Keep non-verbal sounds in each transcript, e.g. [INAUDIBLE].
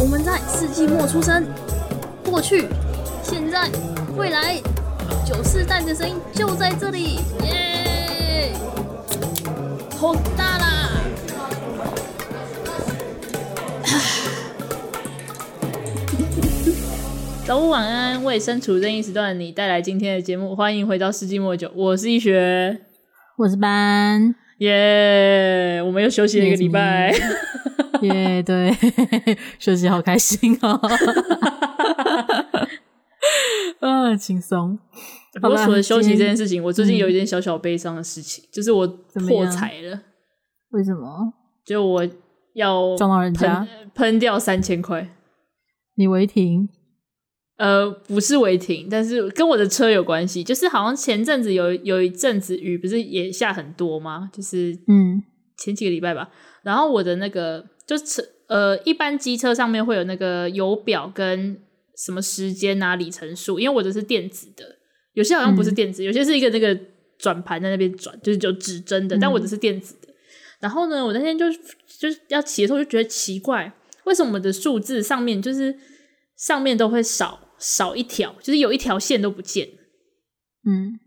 我们在世纪末出生，过去、现在、未来，九世代的声音就在这里，耶！好大啦！[SIGHS] 早午晚安，为身处任意时段的你带来今天的节目，欢迎回到世纪末九，我是易学，我是班，耶！我们又休息了一个礼拜。[LAUGHS] [LAUGHS] 耶，yeah, 对，[LAUGHS] 休息好开心哦，啊，[LAUGHS] 轻松。不过除了休息这件事情，我最近有一件小小悲伤的事情，嗯、就是我破财了。为什么？就我要撞到人家，喷掉三千块。你违停？呃，不是违停，但是跟我的车有关系。就是好像前阵子有有一阵子雨，不是也下很多吗？就是嗯，前几个礼拜吧。嗯、然后我的那个。就是呃，一般机车上面会有那个油表跟什么时间啊、里程数，因为我的是电子的，有些好像不是电子，嗯、有些是一个那个转盘在那边转，就是有指针的，但我的是电子的。嗯、然后呢，我那天就就是要骑的时候就觉得奇怪，为什么我的数字上面就是上面都会少少一条，就是有一条线都不见，嗯。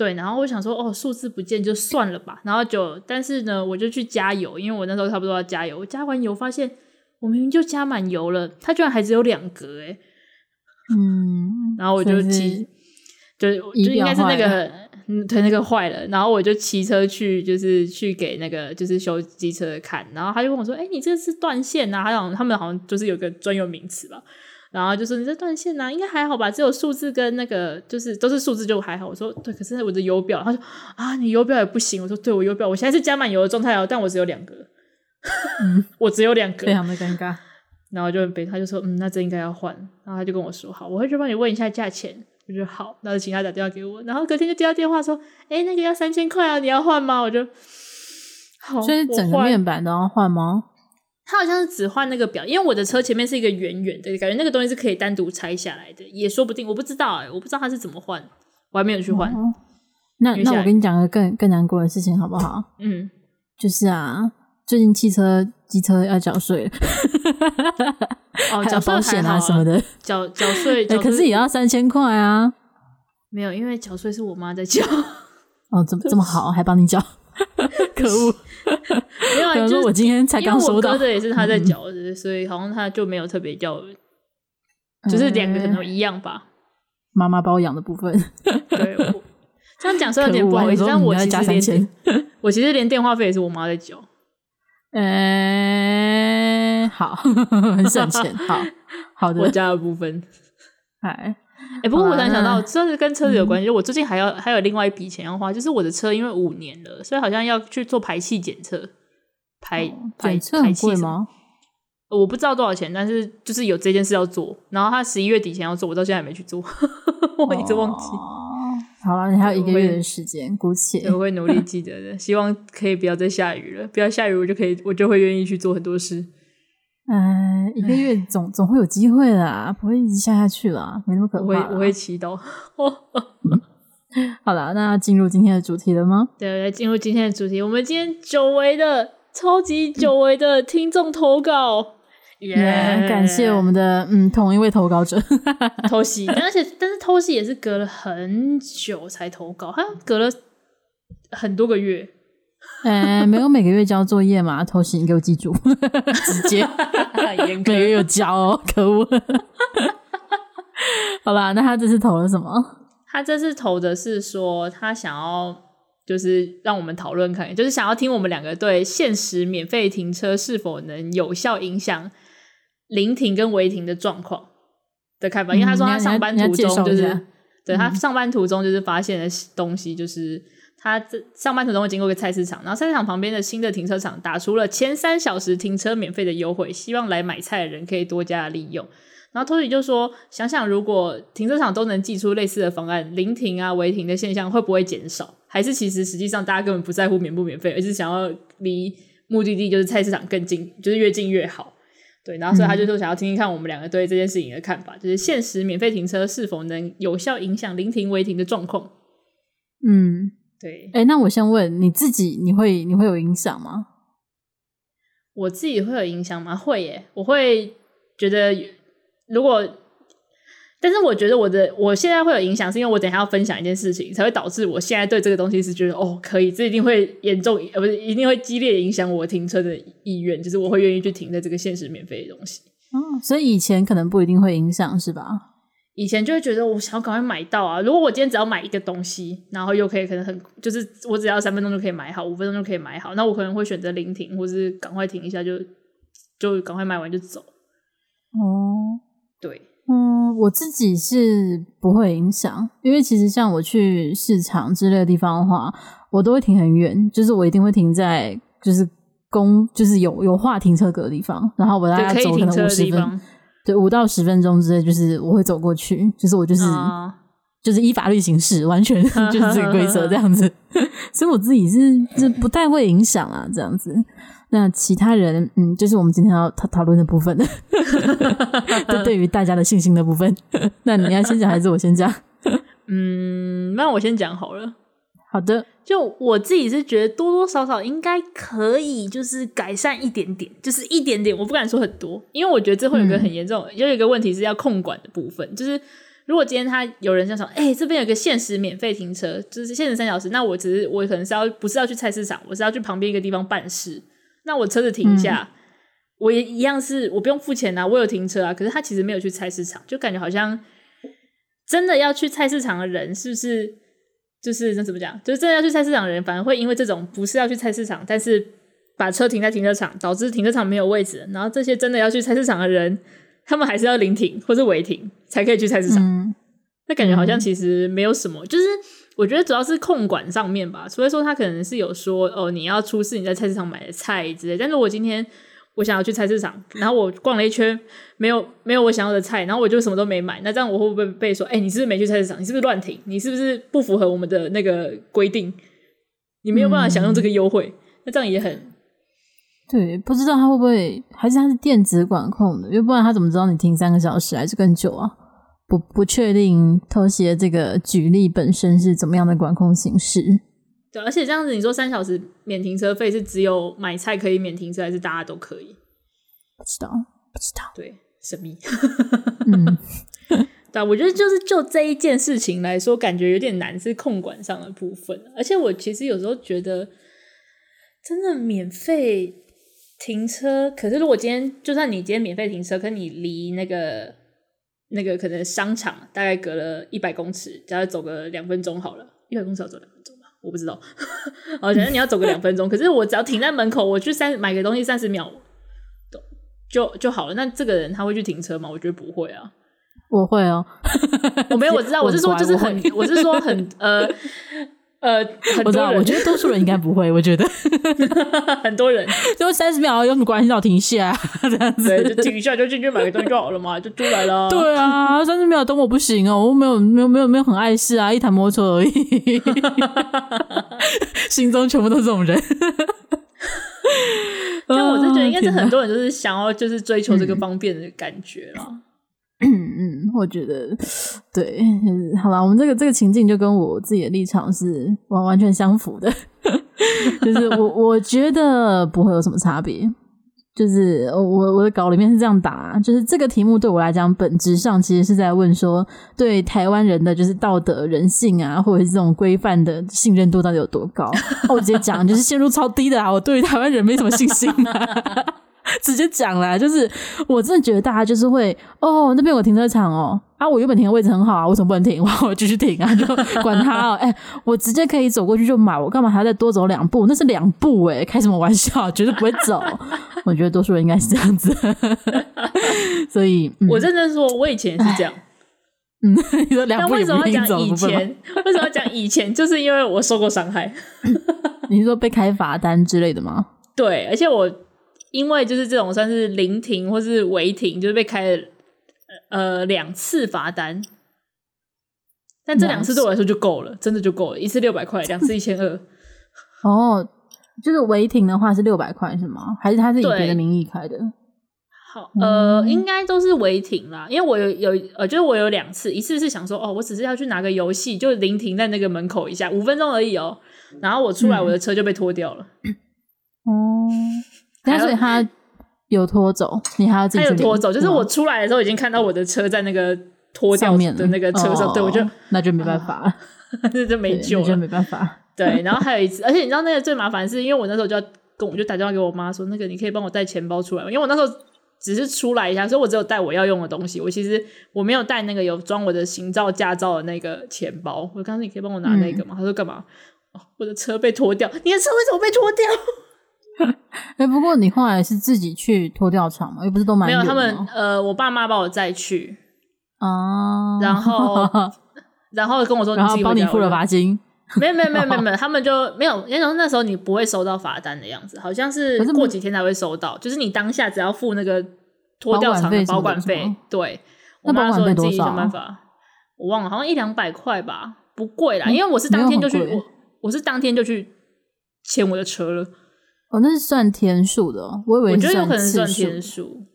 对，然后我想说，哦，数字不见就算了吧。然后就，但是呢，我就去加油，因为我那时候差不多要加油。我加完油，发现我明明就加满油了，它居然还只有两格，诶嗯，然后我就骑，就就应该是那个，嗯，对，那个坏了。然后我就骑车去，就是去给那个就是修机车的看。然后他就跟我说，哎，你这是断线啊？他好像他们好像就是有个专有名词吧。然后就说你这断线呐，应该还好吧？只有数字跟那个就是都是数字就还好。我说对，可是我的油表，他说啊，你油表也不行。我说对，我油表我现在是加满油的状态哦，但我只有两个，嗯，[LAUGHS] 我只有两个，非常的尴尬。[LAUGHS] 然后就被他就说嗯，那这应该要换。然后他就跟我说好，我会去帮你问一下价钱。我就好，然后请他打电话给我。然后隔天就接到电话说，哎，那个要三千块啊，你要换吗？我就 [SIGHS] 好，所以整个面板都要换吗？他好像是只换那个表，因为我的车前面是一个圆圆的，感觉那个东西是可以单独拆下来的，也说不定，我不知道哎、欸，我不知道他是怎么换，我还没有去换、哦。那那我跟你讲个更更难过的事情好不好？嗯，就是啊，最近汽车机车要缴税，哦，[LAUGHS] 缴保险啊什么的，缴 [LAUGHS] 缴税，对，可是也要三千块啊。没有，因为缴税是我妈在缴。哦，这么这么好，还帮你缴。[LAUGHS] 可恶！[LAUGHS] 没有啊，就是我今天才刚收到，的也是他在缴的，嗯、所以好像他就没有特别叫，就是两个可能一样吧。妈妈包养的部分，[LAUGHS] 对，我这样讲是有点不好意思，但我其实连我其实连电话费也是我妈在缴。嗯、欸，好，[LAUGHS] 很省钱，好好的，我家的部分，哎。哎、欸，不过我突然想到，这是跟车子有关系。我最近还要还有另外一笔钱要花，就是我的车因为五年了，所以好像要去做排气检测。排、哦、排检测贵吗？我不知道多少钱，但是就是有这件事要做。然后他十一月底前要做，我到现在还没去做，[LAUGHS] 我一直忘记。哦、好了，你还有一个月的时间，姑且我会努力记得的。希望可以不要再下雨了，不要下雨，我就可以，我就会愿意去做很多事。嗯，一个月总总会有机会啦，不会一直下下去了，没那么可怕。我会我会祈祷。[LAUGHS] 好了，那进入今天的主题了吗？对，来进入今天的主题。我们今天久违的、超级久违的 [LAUGHS] 听众投稿，耶、感谢我们的嗯同一位投稿者 [LAUGHS] 偷袭，但而且但是偷袭也是隔了很久才投稿，他隔了很多个月。哎、欸，没有每个月交作业嘛？偷袭，你给我记住，[LAUGHS] 直接 [LAUGHS] 每个月有交哦，可恶！[LAUGHS] 好吧，那他这次投了什么？他这次投的是说，他想要就是让我们讨论看，就是想要听我们两个对限时免费停车是否能有效影响临停跟违停的状况的看法。因为他说他上班途中就是，嗯、对他上班途中就是发现的东西就是。他这上班途中会经过一个菜市场，然后菜市场旁边的新的停车场打出了前三小时停车免费的优惠，希望来买菜的人可以多加利用。然后托尼就说：“想想如果停车场都能寄出类似的方案，临停啊、违停的现象会不会减少？还是其实实际上大家根本不在乎免不免费，而是想要离目的地就是菜市场更近，就是越近越好。”对，然后所以他就说想要听听看我们两个对这件事情的看法，嗯、就是限时免费停车是否能有效影响临停违停的状况。嗯。对，哎，那我先问你自己，你会你会有影响吗？我自己会有影响吗？会耶，我会觉得如果，但是我觉得我的我现在会有影响，是因为我等一下要分享一件事情，才会导致我现在对这个东西是觉得哦可以，这一定会严重呃不是一定会激烈影响我停车的意愿，就是我会愿意去停在这个限时免费的东西。嗯，所以以前可能不一定会影响，是吧？以前就会觉得我想要赶快买到啊！如果我今天只要买一个东西，然后又可以可能很就是我只要三分钟就可以买好，五分钟就可以买好，那我可能会选择临停，或是赶快停一下就就赶快买完就走。哦，对，嗯，我自己是不会影响，因为其实像我去市场之类的地方的话，我都会停很远，就是我一定会停在就是公就是有有划停车格的地方，然后我大概走可能五十分。对，五到十分钟之内，就是我会走过去，就是我就是、uh. 就是依法律行事，完全 [LAUGHS] 就是这个规则这样子。[LAUGHS] 所以我自己是是不太会影响啊，这样子。那其他人，嗯，就是我们今天要讨讨论的部分，[LAUGHS] 就对于大家的信心的部分。那你要先讲还是我先讲？嗯，那我先讲好了。好的，就我自己是觉得多多少少应该可以，就是改善一点点，就是一点点，我不敢说很多，因为我觉得这会有一个很严重，嗯、有一个问题是要控管的部分，就是如果今天他有人想说，哎、欸，这边有个限时免费停车，就是限时三小时，那我只是我可能是要不是要去菜市场，我是要去旁边一个地方办事，那我车子停一下，嗯、我也一样是我不用付钱啊，我有停车啊，可是他其实没有去菜市场，就感觉好像真的要去菜市场的人是不是？就是那怎么讲？就是真的要去菜市场的人，反而会因为这种不是要去菜市场，但是把车停在停车场，导致停车场没有位置。然后这些真的要去菜市场的人，他们还是要临停或是违停才可以去菜市场。嗯、那感觉好像其实没有什么。嗯、就是我觉得主要是控管上面吧。所以说他可能是有说哦，你要出示你在菜市场买的菜之类。但是我今天。我想要去菜市场，然后我逛了一圈，没有没有我想要的菜，然后我就什么都没买。那这样我会不会被说，哎、你是不是没去菜市场？你是不是乱停？你是不是不符合我们的那个规定？你没有办法享用这个优惠。那这样也很对，不知道他会不会还是他是电子管控的，因为不然他怎么知道你停三个小时还是更久啊？不不确定偷袭这个举例本身是怎么样的管控形式。对，而且这样子，你说三小时免停车费是只有买菜可以免停车，还是大家都可以？不知道，不知道。对，神秘。嗯，[LAUGHS] [LAUGHS] 对，我觉得就是就这一件事情来说，感觉有点难，是控管上的部分。而且我其实有时候觉得，真的免费停车，可是如果今天就算你今天免费停车，可你离那个那个可能商场大概隔了一百公尺，只要走个两分钟好了，一百公尺要走两分钟。我不知道，我觉得你要走个两分钟，可是我只要停在门口，我去三买个东西三十秒，就就好了。那这个人他会去停车吗？我觉得不会啊。我会哦，我没有，我知道，我是说就是很，我是说很呃。呃，我知道，我觉得多数人应该不会。[LAUGHS] 我觉得 [LAUGHS] 很多人就三十秒有什么关系？要停一下这样子，就停一下就进去买个东西就好了嘛，[LAUGHS] 就出来了。对啊，三十秒等我不行哦，我没有没有没有没有很碍事啊，一台摩托车而已。心中全部都是这种人。就我是觉得，应该是很多人就是想要就是追求这个方便的感觉啦。嗯嗯 [CLEARS THROAT] 嗯，我觉得对，好了，我们这个这个情境就跟我自己的立场是完完全相符的，[LAUGHS] 就是我我觉得不会有什么差别，就是我我的稿里面是这样打，就是这个题目对我来讲，本质上其实是在问说，对台湾人的就是道德人性啊，或者是这种规范的信任度到底有多高？[LAUGHS] 我直接讲，就是陷入超低的啊，我对于台湾人没什么信心啊。[LAUGHS] 直接讲啦，就是我真的觉得大家就是会哦，那边有停车场哦，啊，我原本停的位置很好啊，为什么不能停？我继续停啊，就管他哦，[LAUGHS] 哎、欸，我直接可以走过去就买，我干嘛还要再多走两步？那是两步哎、欸，开什么玩笑？绝对不会走。[LAUGHS] 我觉得多数人应该是这样子，所以、嗯、我认真说，我以前也是这样。嗯，你说两步也不一定走，为什么要讲以前？为什么要讲以前？就是因为我受过伤害。你是说被开罚单之类的吗？对，而且我。因为就是这种算是临停或是违停，就是被开了呃两次罚单，但这两次对我来说就够了，真的就够了，一次六百块，两次一千二。[LAUGHS] 哦，就是违停的话是六百块是吗？还是他是以别的名义开的？好，呃，应该都是违停啦，因为我有有呃，就是我有两次，一次是想说哦，我只是要去拿个游戏，就临停在那个门口一下，五分钟而已哦，然后我出来，我的车就被拖掉了。哦、嗯。嗯所以他有拖走，你还要自己去他有拖走，就是我出来的时候已经看到我的车在那个拖掉的那个车上，哦、对我就那就没办法了，[LAUGHS] 这、啊、就没救了，就没办法。对，然后还有一次，而且你知道那个最麻烦的是，因为我那时候就要跟我就打电话给我妈说，那个你可以帮我带钱包出来吗？因为我那时候只是出来一下，所以我只有带我要用的东西，我其实我没有带那个有装我的行照驾照的那个钱包。我刚刚说你可以帮我拿那个吗？嗯、他说干嘛？哦，我的车被拖掉，你的车为什么被拖掉？[LAUGHS] 哎、欸，不过你后来是自己去拖吊场吗？又不是都蛮。没有，他们呃，我爸妈把我载去啊，然后 [LAUGHS] 然后跟我说，然后帮你付了罚金。没有没有没有没有 [LAUGHS] 没有，他们就没有，因为那时候你不会收到罚单的样子，好像是过几天才会收到，是就是你当下只要付那个拖吊场的保管费。对，我妈说你自己想办法，我忘了，好像一两百块吧，不贵啦，因为我是当天就去，我我是当天就去牵我的车了。哦，那是算天数的，我以为我觉得有可能算天数。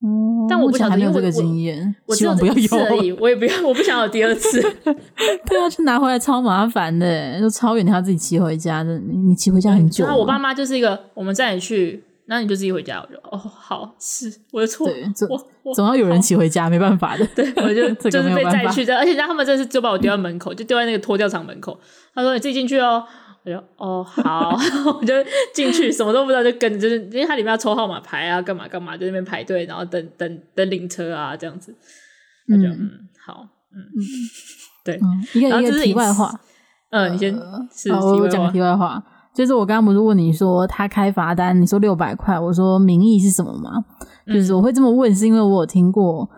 嗯，但我不想有这个经验，我希望不要有而已。我也不要，我不想有第二次。[LAUGHS] [LAUGHS] 对啊，去拿回来超麻烦的，就超远，你要自己骑回家的。你你骑回家很久。然后我爸妈就是一个，我们载你去，那你就自己回家。我就哦，好，是我的错。对，总总要有人骑回家，没办法的。对，我就 [LAUGHS] 就是被载去的，而且他们真是就把我丢在门口，就丢在那个拖吊场门口。他说：“你自己进去哦。”我就哦好，[LAUGHS] 我就进去，什么都不知道，就跟就是因为它里面要抽号码牌啊，干嘛干嘛，就那边排队，然后等等等领车啊，这样子。他就嗯好，嗯嗯，对，嗯、一个一个题外话，嗯，你先是我讲个题外话，就是我刚刚不是问你说他开罚单，你说六百块，我说名义是什么吗？就是我会这么问，是因为我有听过。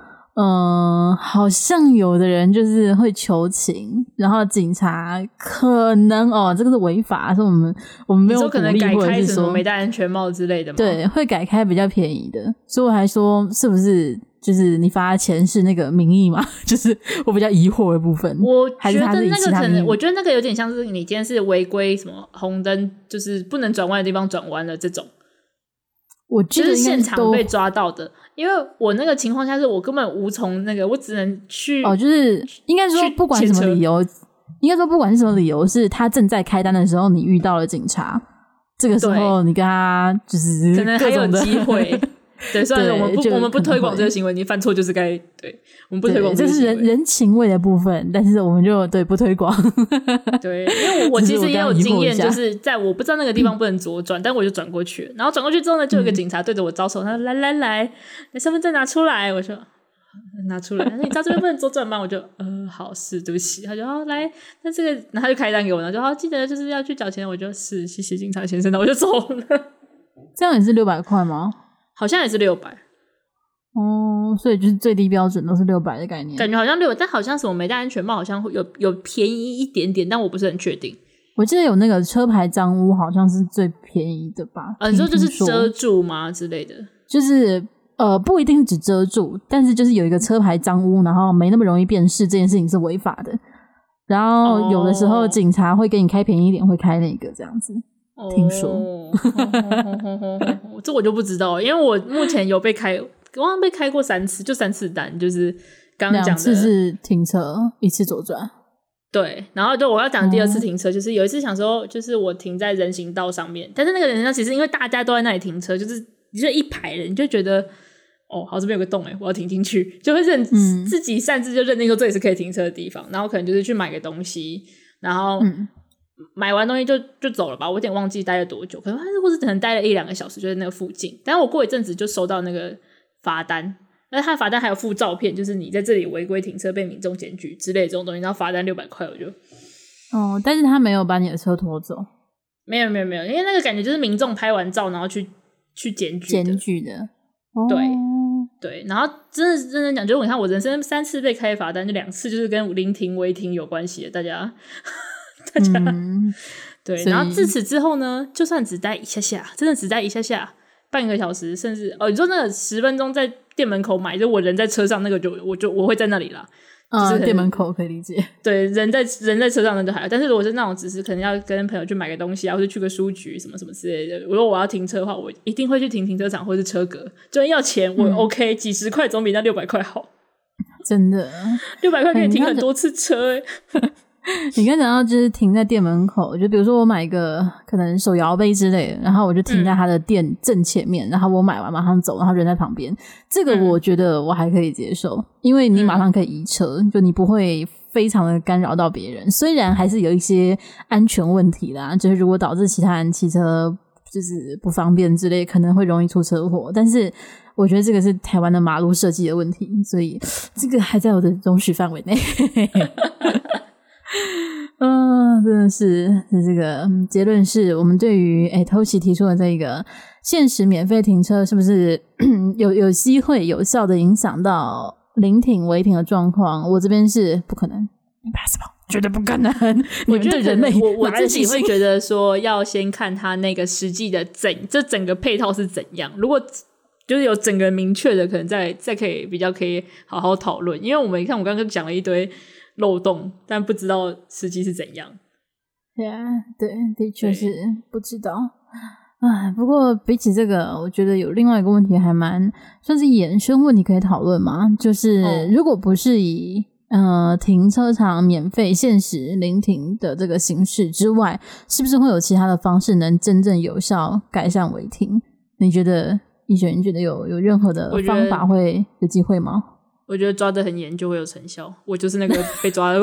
嗯，好像有的人就是会求情，然后警察可能哦，这个是违法，是我们我们没有可能改开什么没戴安全帽之类的吗？对，会改开比较便宜的，所以我还说是不是就是你发钱是那个名义嘛？[LAUGHS] 就是我比较疑惑的部分。我觉得那个可能，我觉得那个有点像是你今天是违规什么红灯，就是不能转弯的地方转弯了这种。我就是现场被抓到的，因为我那个情况下是我根本无从那个，我只能去哦，就是应该说不管什么理由，应该说不管是什么理由，是他正在开单的时候，你遇到了警察，这个时候你跟他就是可能还有机会。[LAUGHS] [LAUGHS] 对，虽然我们不我们不推广这个行为，你犯错就是该对，我们不推广这个行为，这是人人情味的部分，但是我们就对不推广。[LAUGHS] 对，因为我我其实也有经验，就是在我不知道那个地方不能左转，但我就转过去，然后转过去之后呢，就有个警察对着我招手，他说：“来来来，你身份证拿出来。”我说：“拿出来。”他说：“你知道这边不能左转吗？”我就：“呃，好，是，对不起。”他就：“哦，来，那这个，然后他就开单给我，然后就好，记得就是要去缴钱。”我就：“是，谢谢警察先生。”那我就走了。[LAUGHS] 这样也是六百块吗？好像也是六百，哦，所以就是最低标准都是六百的概念，感觉好像六百，但好像什么没戴安全帽，好像会有有便宜一点点，但我不是很确定。我记得有那个车牌脏污，好像是最便宜的吧？啊，你说就是遮住吗之类的？就是呃，不一定只遮住，但是就是有一个车牌脏污，然后没那么容易辨识，这件事情是违法的。然后有的时候警察会给你开便宜一点，会开那个这样子。听说，这我就不知道，因为我目前有被开，我好像被开过三次，就三次单，就是刚刚讲的，两次是停车，一次左转。对，然后就我要讲第二次停车，就是有一次想说，就是我停在人行道上面，但是那个人行道其实因为大家都在那里停车，就是你就一排人，就觉得哦，好这边有个洞，我要停进去，就会认、自己擅自就认定说这里是可以停车的地方，然后可能就是去买个东西，然后。嗯买完东西就就走了吧，我有点忘记待了多久，可能或是可能待了一两个小时，就在那个附近。但是我过一阵子就收到那个罚单，那他的罚单还有附照片，就是你在这里违规停车被民众检举之类的这种东西，然后罚单六百块，我就哦，但是他没有把你的车拖走，没有没有没有，因为那个感觉就是民众拍完照然后去去检举检举的，对、哦、对，然后真的认真讲，就是你看我人生三次被开罚单，就两次就是跟临停违停有关系的，大家。[LAUGHS] 大家、嗯、[LAUGHS] 对，然后自此之后呢，就算只待一下下，真的只待一下下，半个小时，甚至哦，你说那个十分钟在店门口买，就我人在车上，那个就我就我会在那里啦。啊、就是店门口可以理解。[LAUGHS] 对，人在人在车上那就还好，但是如果是那种只是可能要跟朋友去买个东西啊，或者去个书局什么什么之类的，如果我要停车的话，我一定会去停停车场或是车格，就要钱我 OK，、嗯、几十块总比那六百块好。真的，六百块可以停很多次车 [LAUGHS] 你刚讲到就是停在店门口，就比如说我买一个可能手摇杯之类的，然后我就停在他的店正前面，嗯、然后我买完马上走，然后人在旁边，这个我觉得我还可以接受，因为你马上可以移车，嗯、就你不会非常的干扰到别人。虽然还是有一些安全问题啦，就是如果导致其他人骑车就是不方便之类，可能会容易出车祸，但是我觉得这个是台湾的马路设计的问题，所以这个还在我的容许范围内。[LAUGHS] [LAUGHS] 嗯，真的是，是这个结论是我们对于诶 Toshi 提出的这个限时免费停车，是不是 [CLEARS THROAT] 有有机会有效的影响到临停违停的状况？我这边是不可能，impossible，[LAUGHS] 绝对不可能。我觉得人类，我我自己会觉得说，要先看他那个实际的整这整个配套是怎样。如果就是有整个明确的，可能再再可以比较可以好好讨论。因为我们看，我刚刚讲了一堆。漏洞，但不知道实际是怎样。对啊，对，的确是不知道。唉，不过比起这个，我觉得有另外一个问题还蛮算是衍生问题可以讨论嘛。就是如果不是以呃停车场免费限时临停的这个形式之外，是不是会有其他的方式能真正有效改善违停？你觉得？你觉得有有任何的方法会有机会吗？我觉得抓得很严就会有成效。我就是那个被抓的，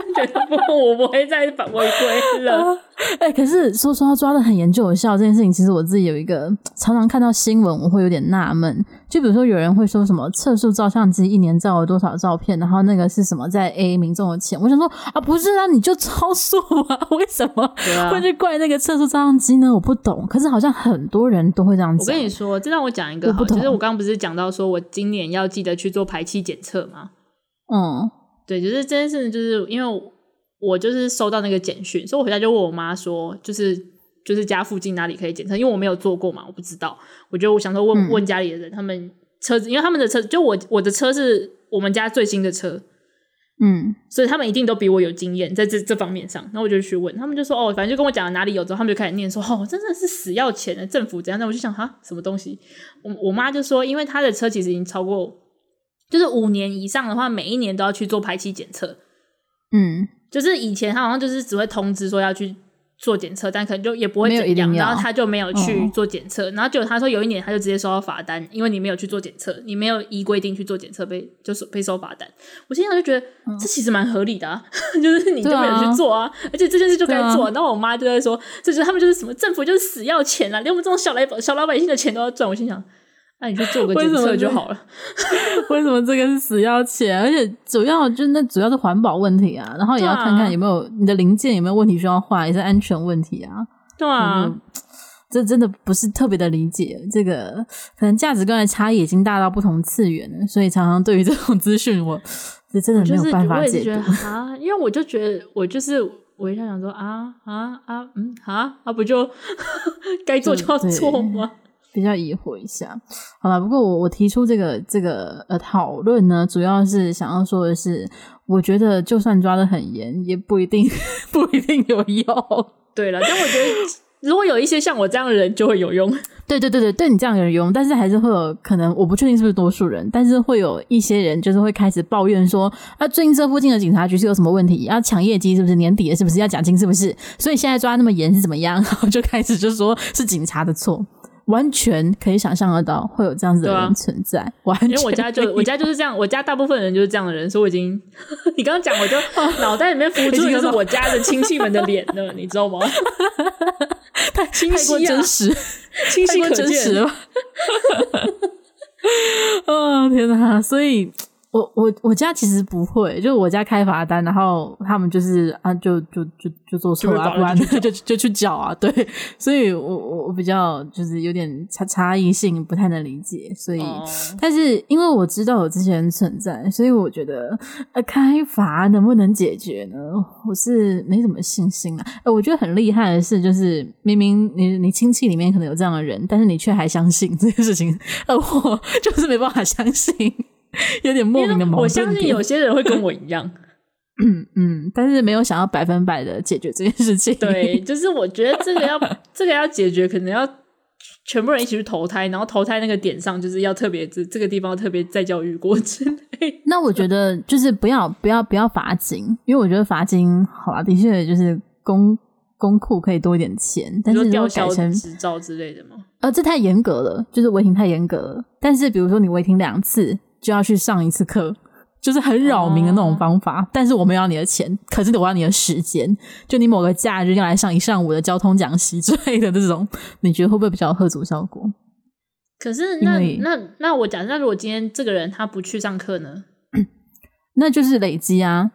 [LAUGHS] 觉得不，我不会再反违规了。[LAUGHS] 哎、欸，可是说说他抓的很严就有效这件事情，其实我自己有一个常常看到新闻，我会有点纳闷。就比如说有人会说什么测速照相机一年照了多少照片，然后那个是什么在 A 民众的钱？我想说啊，不是啊，你就超速啊，为什么会去怪那个测速照相机呢？我不懂。可是好像很多人都会这样讲。我跟你说，这让我讲一个好，其实我刚刚不是讲到说我今年要记得去做排气检测吗？嗯，对，就是这件事情，就是因为。我就是收到那个简讯，所以我回家就问我妈说，就是就是家附近哪里可以检测，因为我没有做过嘛，我不知道。我就我想说问、嗯、问家里的人，他们车子，因为他们的车就我我的车是我们家最新的车，嗯，所以他们一定都比我有经验在这这方面上。那我就去问，他们就说哦，反正就跟我讲了哪里有之后，他们就开始念说哦，真的是死要钱的政府怎样？那我就想哈，什么东西？我我妈就说，因为她的车其实已经超过，就是五年以上的话，每一年都要去做排气检测，嗯。就是以前他好像就是只会通知说要去做检测，但可能就也不会怎样，然后他就没有去做检测，哦、然后结果他说有一年他就直接收到罚单，因为你没有去做检测，你没有依规定去做检测，被就是被收罚单。我现在就觉得这其实蛮合理的啊，嗯、[LAUGHS] 就是你就没有去做啊，啊而且这件事就该做。啊、然后我妈就在说，这就是他们就是什么政府就是死要钱啊，连我们这种小来小老百姓的钱都要赚。我心想。那你去做个检测就好了。[LAUGHS] 为什么这个是死要钱？而且主要就那主要是环保问题啊，然后也要看看有没有你的零件有没有问题需要换，也是安全问题啊。对啊，这真的不是特别的理解。这个可能价值观的差异已经大到不同次元了，所以常常对于这种资讯，我这真的没有办法解读啊。因为我就觉得我就是我一下想说啊啊啊嗯啊啊不就 [LAUGHS] 该做就要做吗？比较疑惑一下，好了，不过我我提出这个这个呃讨论呢，主要是想要说的是，我觉得就算抓得很严，也不一定 [LAUGHS] 不一定有用。对了，但我觉得如果有一些像我这样的人，就会有用。[LAUGHS] 对对对对，对你这样有用，但是还是会有可能，我不确定是不是多数人，但是会有一些人就是会开始抱怨说，啊，最近这附近的警察局是有什么问题？要抢业绩是不是？年底了是不是？要奖金是不是？所以现在抓那么严是怎么样？[LAUGHS] 然后就开始就说是警察的错。完全可以想象得到会有这样子的人存在，啊、完全因为我家就我家就是这样，我家大部分人就是这样的人，所以我已经 [LAUGHS] 你刚刚讲，我就脑袋里面浮出就是 [LAUGHS] 我家的亲戚们的脸了，你知道吗？太清晰了，真实，清晰可见。[LAUGHS] 哦天哪！所以。我我我家其实不会，就是我家开罚单，然后他们就是啊，就就就就做错啊，不然就就就去缴啊，对，所以我我我比较就是有点差差异性，不太能理解，所以，哦、但是因为我知道有这些人存在，所以我觉得呃开罚能不能解决呢？我是没什么信心啊。呃，我觉得很厉害的是，就是明明你你亲戚里面可能有这样的人，但是你却还相信这件事情，[LAUGHS] 呃，我就是没办法相信。[LAUGHS] 有点莫名的矛盾。我相信有些人会跟我一样，嗯 [LAUGHS] 嗯，但是没有想要百分百的解决这件事情。对，[LAUGHS] 就是我觉得这个要这个要解决，可能要全部人一起去投胎，然后投胎那个点上就是要特别这这个地方特别再教育过之类那我觉得就是不要不要不要罚金，因为我觉得罚金好啊，的确就是公公库可以多一点钱，但是如果改成执照之类的吗？呃，这太严格了，就是违停太严格了。但是比如说你违停两次就要去上一次课，就是很扰民的那种方法。哦、但是我没有要你的钱，可是我要你的时间，就你某个假日要来上一上午的交通讲习之类的这种，你觉得会不会比较有吓阻效果？可是那那那我讲，那如果今天这个人他不去上课呢？[CLEARS THROAT] 那就是累积啊，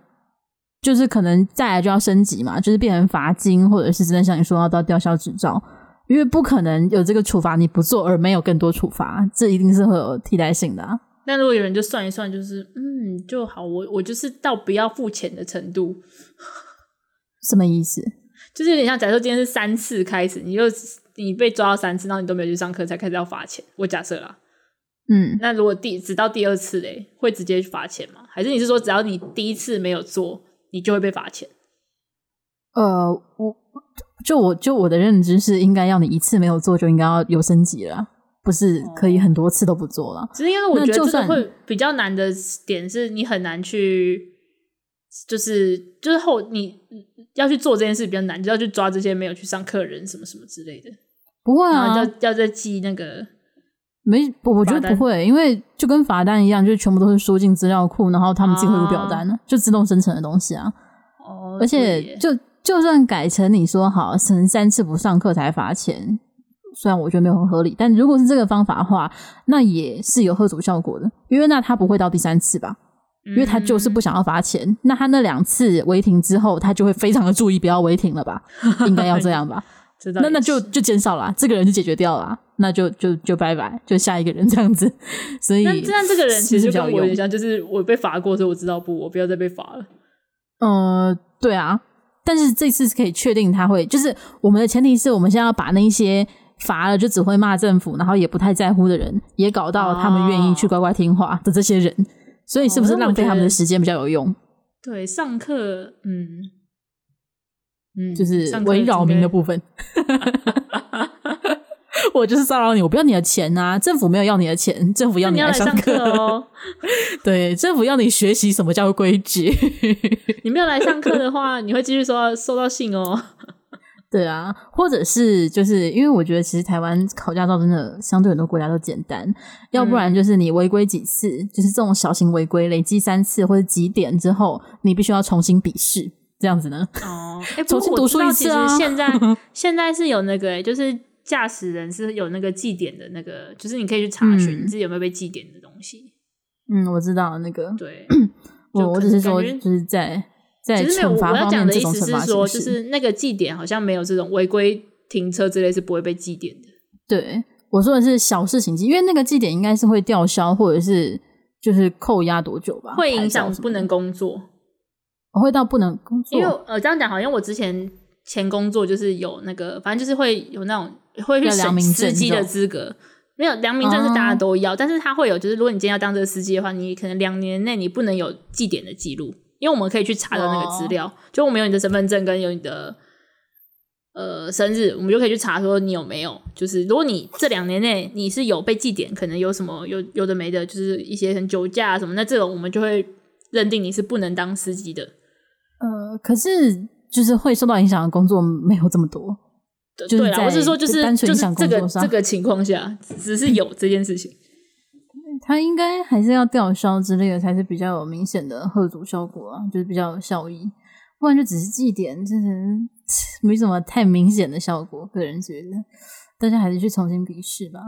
就是可能再来就要升级嘛，就是变成罚金，或者是真的像你说要到吊销执照。因为不可能有这个处罚你不做而没有更多处罚，这一定是会有替代性的啊。那如果有人就算一算，就是嗯就好，我我就是到不要付钱的程度，什么意思？就是有点像，假设今天是三次开始，你就你被抓到三次，然后你都没有去上课，才开始要罚钱。我假设啦，嗯，那如果第只到第二次嘞，会直接罚钱吗？还是你是说只要你第一次没有做，你就会被罚钱？呃，我。就我就我的认知是，应该要你一次没有做就应该要有升级了，不是可以很多次都不做了。只是因为我觉得这个会比较难的点是，你很难去，就是就是后你要去做这件事比较难，就要去抓这些没有去上课人什么什么之类的。不会啊，要要再记那个没，我我觉得不会，因为就跟罚单一样，就是全部都是输进资料库，然后他们自己会有表单，啊、就自动生成的东西啊。哦，而且就。就算改成你说好，可能三次不上课才罚钱，虽然我觉得没有很合理，但如果是这个方法的话，那也是有吓阻效果的，因为那他不会到第三次吧？因为他就是不想要罚钱，嗯、那他那两次违停之后，他就会非常的注意不要违停了吧？应该要这样吧？[LAUGHS] 那那就就减少了，这个人就解决掉了，那就就就拜拜，就下一个人这样子。所以，那这样这个人其实就跟我有点像，就是我被罚过，所以我知道不，我不要再被罚了。嗯、呃，对啊。但是这次是可以确定他会，就是我们的前提是我们现在要把那些罚了就只会骂政府，然后也不太在乎的人，也搞到他们愿意去乖乖听话的这些人，所以是不是浪费他们的时间比较有用？对，上课，嗯嗯，就是围扰民的部分。我就是骚扰你，我不要你的钱啊！政府没有要你的钱，政府要你来上课哦。[LAUGHS] [LAUGHS] 对，政府要你学习什么叫规矩。你没有来上课的话，你会继续收到收到信哦。对啊，或者是就是因为我觉得其实台湾考驾照真的相对很多国家都简单，要不然就是你违规几次，就是这种小型违规累积三次或者几点之后，你必须要重新笔试，这样子呢？哦，欸、[LAUGHS] 重新读书一次啊！现在 [LAUGHS] 现在是有那个、欸，就是。驾驶人是有那个记点的那个，就是你可以去查询你自己有没有被记点的东西。嗯，我知道那个。对，我我只是说，就是在在惩罚方面，这种惩罚说，就是那个记点好像没有这种违规停车之类是不会被记点的。对，我说的是小事情记，因为那个记点应该是会吊销或者是就是扣押多久吧？会影响不能工作，我会到不能工作。因为呃这样讲好像我之前前工作就是有那个，反正就是会有那种。会去审司机的资格，没有良民证是大家都要，哦，但是他会有，就是如果你今天要当这个司机的话，你可能两年内你不能有记点的记录，因为我们可以去查到那个资料，哦，就我们有你的身份证跟有你的呃生日，我们就可以去查说你有没有，就是如果你这两年内你是有被记点，可能有什么有有的没的，就是一些很酒驾什么，那这种我们就会认定你是不能当司机的。呃，可是就是会受到影响的工作没有这么多。对啊，我是说，就是就是这个这个情况下，只是有这件事情，他应该还是要吊销之类的，才是比较有明显的贺阻效果啊，就是比较有效益。不然就只是记点，真是 [LAUGHS] 没什么太明显的效果。个人觉得，大家还是去重新笔试吧。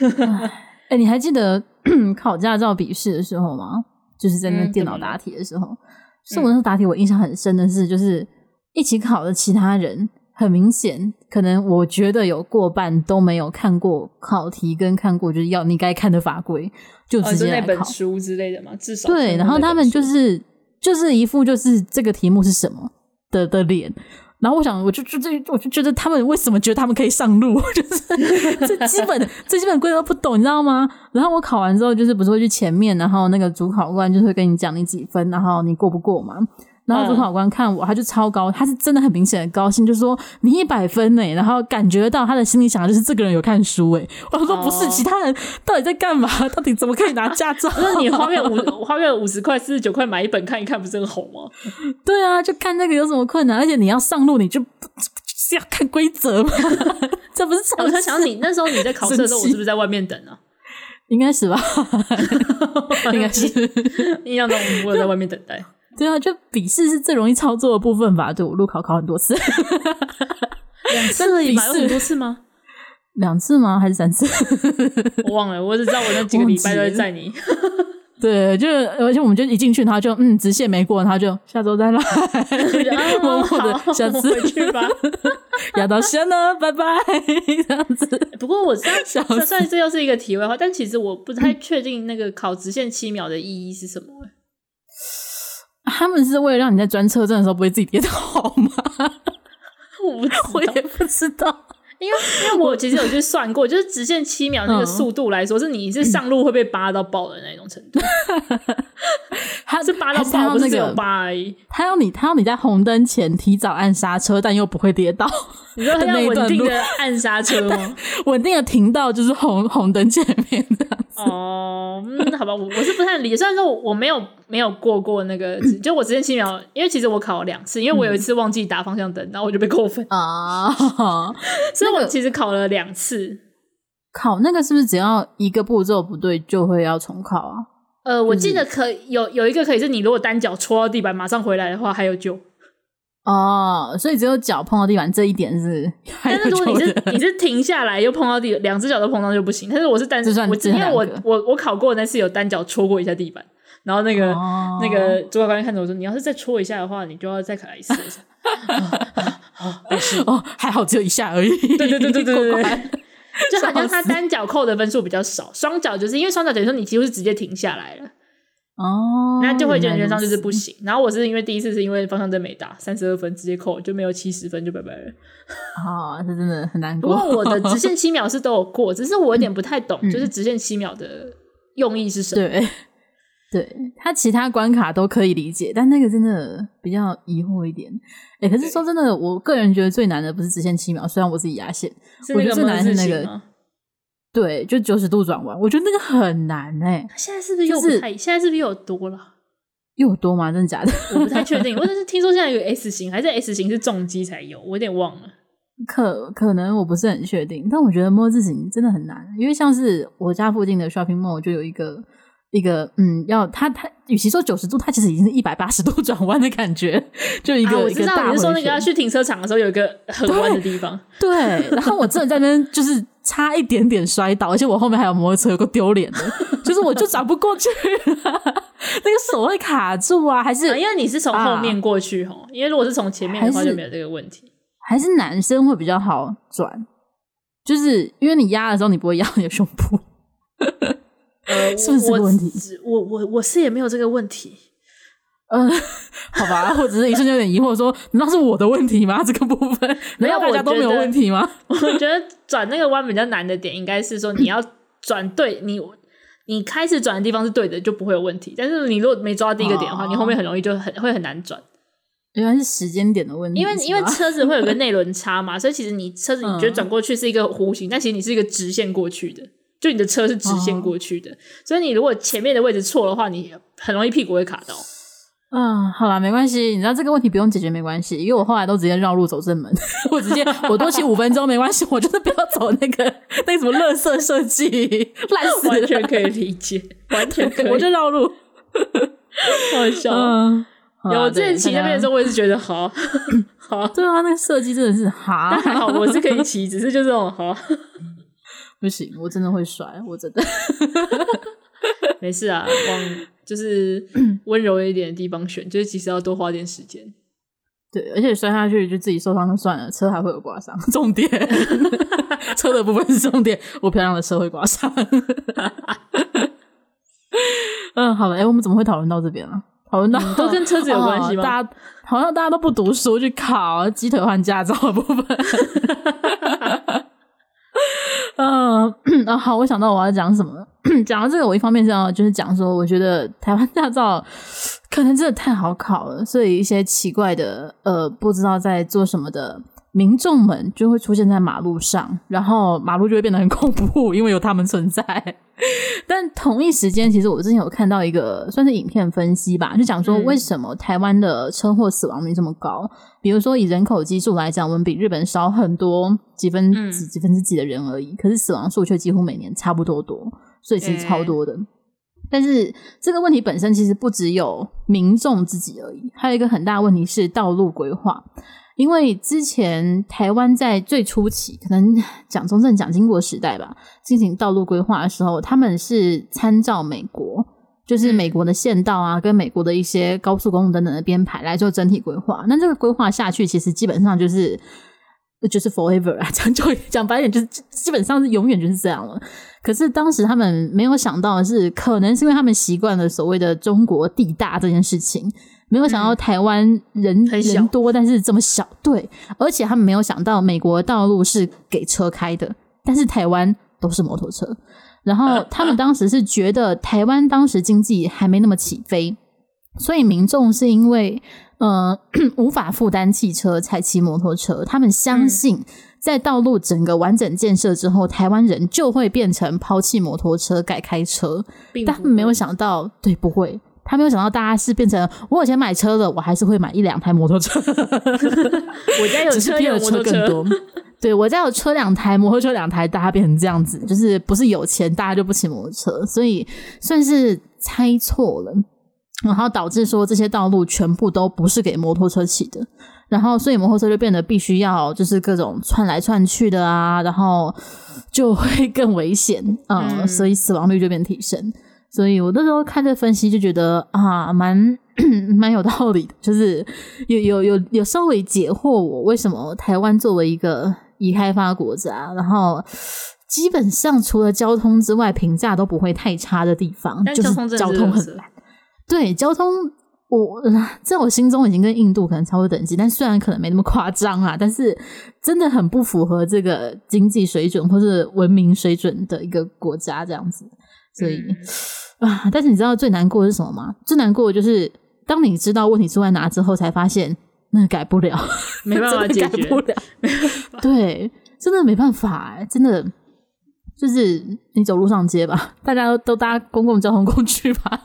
[LAUGHS] 哎、欸，你还记得 [COUGHS] 考驾照笔试的时候吗？就是在那电脑答题的时候，是、嗯、我那时候答题，我印象很深的是，就是一起考的其他人。很明显，可能我觉得有过半都没有看过考题，跟看过就是要你该看的法规，就直接来考、哦、那本书之类的嘛。至少对，然后他们就是就是一副就是这个题目是什么的的脸。然后我想，我就就这，我就觉得他们为什么觉得他们可以上路？[LAUGHS] 就是最基本的最基本规则都不懂，你知道吗？然后我考完之后，就是不是会去前面，然后那个主考官就会跟你讲你几分，然后你过不过嘛？然后主考官看我，他就超高，他是真的很明显的高兴，就说你一百分呢，然后感觉到他的心里想的就是这个人有看书哎。我说不是，其他人到底在干嘛？到底怎么可以拿驾照？[LAUGHS] 那你花个五花个五十块、四十九块买一本看一看，不是很好吗？对啊，就看那个有什么困难？而且你要上路，你就。是要看规则吗？[LAUGHS] 这不是？我在想你那时候你在考试的时候，我是不是在外面等啊？应该是吧，[LAUGHS] 应该是。印象中我有在外面等待。对啊，就笔试是最容易操作的部分吧？对，我路考考很多次，两次而已，有很多次吗？两次吗？还是三次？[LAUGHS] 我忘了，我只知道我那几个礼拜都在载你。[LAUGHS] 对，就而且我们就一进去，他就嗯，直线没过，他就下周再来，[LAUGHS] 默默的下次回去吧，亚到先呢，拜拜，这样子。不过我这样算算这又是一个题外话，但其实我不太确定那个考直线七秒的意义是什么。他们是为了让你在专车站的时候不会自己跌倒吗？我不 [LAUGHS] 我也不知道。因为因为我其实有去算过，[LAUGHS] 就是直线七秒那个速度来说，是你是上路会被扒到爆的那种程度。[LAUGHS] 他是扒到爆，不是只有扒而已。他要你，他要你在红灯前提早按刹车，但又不会跌倒。你说他要稳定的按刹车吗？[LAUGHS] 稳定的停到就是红红灯前面这样子。哦，嗯，好吧，我我是不太理解。虽然说我没有没有过过那个，[CLEARS THROAT] 就我直线七秒，因为其实我考了两次，因为我有一次忘记打方向灯，然后我就被扣分啊。[LAUGHS] 所以。我其实考了两次，考那个是不是只要一个步骤不对就会要重考啊？呃，我记得可以有有一个可以是你如果单脚戳到地板马上回来的话还有救哦，所以只有脚碰到地板这一点是，但是如果你是你是停下来又碰到地，两只脚都碰到就不行。但是我是单，我因为我我我考过那次有单脚戳过一下地板，然后那个、哦、那个主考官看着我说，你要是再戳一下的话，你就要再考来一次。哦，还好只有一下而已。[LAUGHS] 对对对对对对，就好像他单脚扣的分数比较少，双脚就是因为双脚等于说你几乎是直接停下来了。哦，那就会觉得原则上就是不行。然后我是因为第一次是因为方向灯没打，三十二分直接扣就没有七十分就拜拜了。啊、哦，这真的很难过。不过我的直线 [LAUGHS] 七秒是都有过，只是我有点不太懂，嗯、就是直线七秒的用意是什么？对。对，他其他关卡都可以理解，但那个真的比较疑惑一点。哎、欸，可是说真的，我个人觉得最难的不是直线七秒，虽然我自己压线，我觉得最难是那个，对，就九十度转弯，我觉得那个很难哎、欸。现在是不是又不太？现在是不是又有多了？又有多吗？真的假的？我不太确定。[LAUGHS] 我只是听说现在有 S 型，还是 S 型是重机才有，我有点忘了。可可能我不是很确定，但我觉得摸自行真的很难，因为像是我家附近的 shopping mall 就有一个。一个嗯，要他他，与其说九十度，他其实已经是一百八十度转弯的感觉，就一个、啊、我知道。你是说那个要去停车场的时候有一个很弯的地方？对，对然后我真的在那边就是差一点点摔倒，而且我后面还有摩托车，有个丢脸的，[LAUGHS] 就是我就转不过去，[LAUGHS] 那个手会卡住啊，还是、啊、因为你是从后面过去哦、啊？因为如果是从前面的话就没有这个问题。还是，男生会比较好转，就是因为你压的时候你不会压你的胸部。呃，[LAUGHS] 是不是这个问题？我我我，我是也没有这个问题。嗯，[LAUGHS] 好吧，我只是一瞬间有点疑惑，说那是我的问题吗？这个部分没有，大家都没有问题吗？[LAUGHS] 我觉得转那个弯比较难的点，应该是说你要转对，你你开始转的地方是对的，就不会有问题。但是你如果没抓到第一个点的话，哦、你后面很容易就很会很难转。原来是时间点的问题，因为因为车子会有个内轮差嘛，[LAUGHS] 所以其实你车子你觉得转过去是一个弧形，嗯、但其实你是一个直线过去的。就你的车是直线过去的，哦，所以你如果前面的位置错的话，你很容易屁股会卡到。嗯，好啦，没关系，你知道这个问题不用解决没关系，因为我后来都直接绕路走正门，[LAUGHS] 我直接我多骑五分钟没关系，我就是不要走那个那个什么垃圾设计，烂死了，完全可以理解，完全可以，[LAUGHS] 我就绕路，好笑。嗯，有之前骑那边的时候，我也是觉得好好，对啊，那个设计真的是好，但还好我是可以骑，只是就这种好。不行，我真的会摔，我真的 [LAUGHS] 没事啊，往就是温柔一点的地方选，[COUGHS] 就是其实要多花点时间。对，而且摔下去就自己受伤就算了，车还会有刮伤。[LAUGHS] 重点，[LAUGHS] 车的部分是重点，我漂亮的车会刮伤。[LAUGHS] 嗯，好了，哎、欸，我们怎么会讨论到这边了？讨论到、嗯、都跟车子有关系吗？哦、大家好像大家都不读书去考鸡腿换驾照的部分。嗯，啊 [COUGHS] 好，我想到我要讲什么了。[CLEARS THROAT] 讲到这个，我一方面是要就是讲说，我觉得台湾驾照可能真的太好考了，所以一些奇怪的呃，不知道在做什么的。民众们就会出现在马路上，然后马路就会变得很恐怖，因为有他们存在。[LAUGHS] 但同一时间，其实我之前有看到一个算是影片分析吧，就讲说为什么台湾的车祸死亡率这么高？嗯、比如说以人口基数来讲，我们比日本少很多几分几、嗯、几分之几的人而已，可是死亡数却几乎每年差不多多，所以其实超多的。嗯、但是这个问题本身其实不只有民众自己而已，还有一个很大的问题是道路规划。因为之前台湾在最初期，可能蒋中正、蒋经国时代吧，进行道路规划的时候，他们是参照美国，就是美国的县道啊，跟美国的一些高速公路等等的编排来做整体规划。那这个规划下去，其实基本上就是就是 forever 啊，讲就讲白一点，就是基本上是永远就是这样了。可是当时他们没有想到的是，可能是因为他们习惯了所谓的中国地大这件事情。没有想到台湾人、嗯、人多，但是这么小，对，而且他们没有想到美国道路是给车开的，但是台湾都是摩托车。然后他们当时是觉得台湾当时经济还没那么起飞，所以民众是因为呃 [CLEARS THROAT] 无法负担汽车才骑摩托车。他们相信在道路整个完整建设之后，台湾人就会变成抛弃摩托车改开车，但他们没有想到，对，不会。他没有想到大家是变成我有钱买车了，我还是会买一两台摩托车。[LAUGHS] 我家有车，有车更多。[LAUGHS] 对，我家有车两台，摩托车两台，大家变成这样子，就是不是有钱大家就不骑摩托车，所以算是猜错了，然后导致说这些道路全部都不是给摩托车骑的，然后所以摩托车就变得必须要就是各种窜来窜去的啊，然后就会更危险啊，嗯，所以死亡率就变提升。所以我那时候看这分析就觉得啊，蛮 [CLEARS THROAT] 蛮有道理的，就是有有有有稍微解惑我为什么台湾作为一个已开发国家，然后基本上除了交通之外，评价都不会太差的地方，就是交通很烂。对，交通我 [LAUGHS] 在我心中已经跟印度可能差不多等级，但虽然可能没那么夸张啊，但是真的很不符合这个经济水准或是文明水准的一个国家这样子，所以。嗯 [LAUGHS] 啊！但是你知道最难过的是什么吗？最难过的就是当你知道问题出在哪之后，才发现那改不了，没办法 [LAUGHS] 解决，改不了。对，真的没办法哎，真的就是你走路上街吧，大家都都搭公共交通工具吧，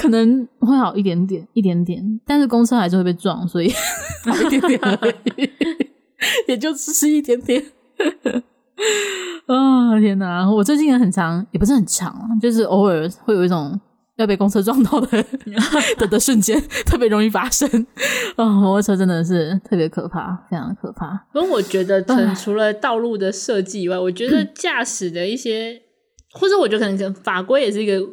可能会好一点点，一点点。但是公车还是会被撞，所以 [LAUGHS] 好一点点而已，[LAUGHS] 也就只是一点点。[LAUGHS] 啊、哦、天哪！我最近也很长，也不是很长，就是偶尔会有一种要被公车撞到的的的瞬间，特别容易发生。啊、哦，摩托车真的是特别可怕，非常可怕。不过我觉得，除了道路的设计以外，我觉得驾驶的一些，或者我觉得可能跟法规也是一个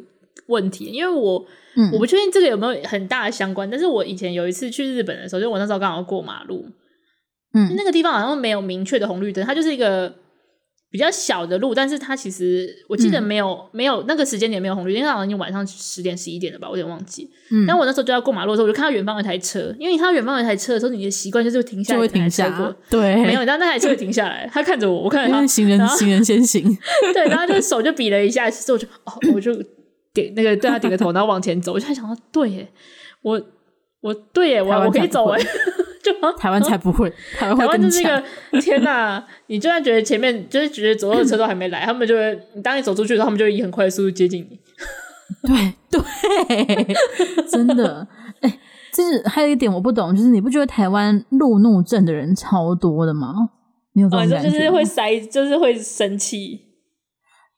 问题，因为我、嗯、我不确定这个有没有很大的相关。但是我以前有一次去日本的时候，就我那时候刚好过马路，嗯，那个地方好像没有明确的红绿灯，它就是一个。比较小的路，但是它其实我记得没有、嗯、没有那个时间点没有红绿灯，因为好像已经晚上十点十一点了吧，我有点忘记。嗯，但我那时候就要过马路的时候，我就看到远方有台车，因为你看到远方有台车的时候，你的习惯就是会停下来，就会停下过。对，没有，但那台车会停下来，他看着我，我看着他，行人行人先行。对，然后就手就比了一下，之后我就哦，我就点那个对他点个头，然后往前走。我就在想到，对耶，我我对耶，我我可以走哎。[LAUGHS] 台湾才不会，台湾会就是一个天哪！你就算觉得前面就是觉得左右的车都还没来，他们就会，你当你走出去的时候，他们就会以很快的速度接近你。[LAUGHS] 对对，真的。哎、欸，就是还有一点我不懂，就是你不觉得台湾路怒症的人超多的吗？你有这种感觉？就是会塞，就是会生气。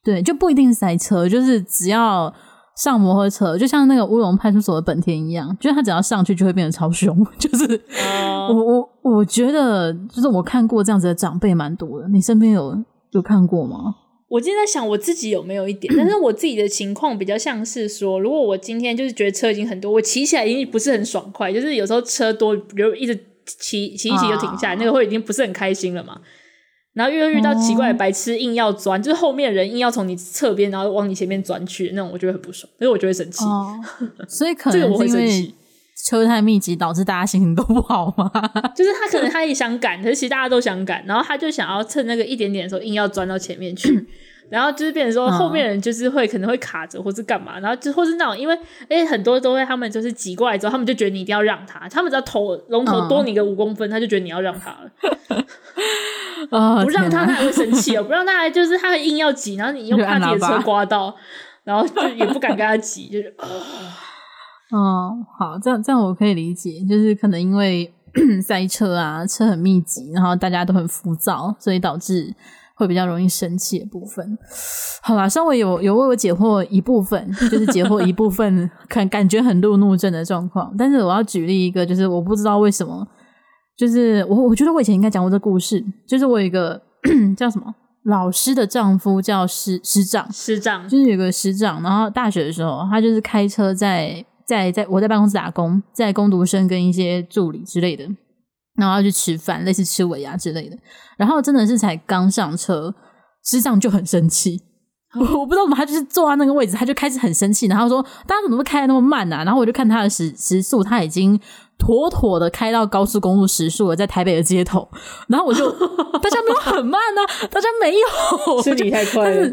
对，就不一定塞车，就是只要。上摩托车就像那个乌龙派出所的本田一样，就是他只要上去就会变得超凶。[LAUGHS] 就是、uh, 我我我觉得，就是我看过这样子的长辈蛮多的。你身边有有看过吗？我今天在想我自己有没有一点，[COUGHS] 但是我自己的情况比较像是说，如果我今天就是觉得车已经很多，我骑起来已经不是很爽快，就是有时候车多，比如一直骑骑一骑就停下来，uh, 那个会已经不是很开心了嘛。然后又遇到奇怪的白痴硬要钻，哦、就是后面的人硬要从你侧边，然后往你前面钻去，那种我觉得很不爽，所以我就会生气。哦、所以可能我会生气车太密集，导致大家心情都不好吗？[LAUGHS] 就是他可能他也想赶，可是其实大家都想赶，然后他就想要趁那个一点点的时候硬要钻到前面去。然后就是变成说后面人就是会可能会卡着或是干嘛，然后就或是那种因为哎很多都会他们就是挤过来之后，他们就觉得你一定要让他，他们只要头龙头多你个五公分，他就觉得你要让他了。[LAUGHS] 哦、不让他他还会生气哦，不让他还就是他会硬要挤，然后你又怕自己的车刮到，然后就也不敢跟他挤，就是哦，[LAUGHS] 哦，好，这样这样我可以理解，就是可能因为 [CLEARS THROAT] 塞车啊，车很密集，然后大家都很浮躁，所以导致会比较容易生气的部分。好啦，稍微有有为我解惑一部分，就是解惑一部分，感感觉很路怒症的状况。但是我要举例一个，就是我不知道为什么。就是我，我觉得我以前应该讲过这故事。就是我有一个 [CLEARS THROAT] 叫什么老师的丈夫叫师师长，师长就是有个师长。然后大学的时候，他就是开车在在在我在办公室打工，在工读生跟一些助理之类的，然后要去吃饭，类似吃尾牙之类的。然后真的是才刚上车，师长就很生气。[LAUGHS] 我我不知道怎么，他就是坐在那个位置，他就开始很生气，然后说：“大家怎么会开的那么慢啊？”然后我就看他的时时速，他已经。妥妥的开到高速公路时速了，在台北的街头，然后我就大家没有很慢啊，大家没有，是你太快了，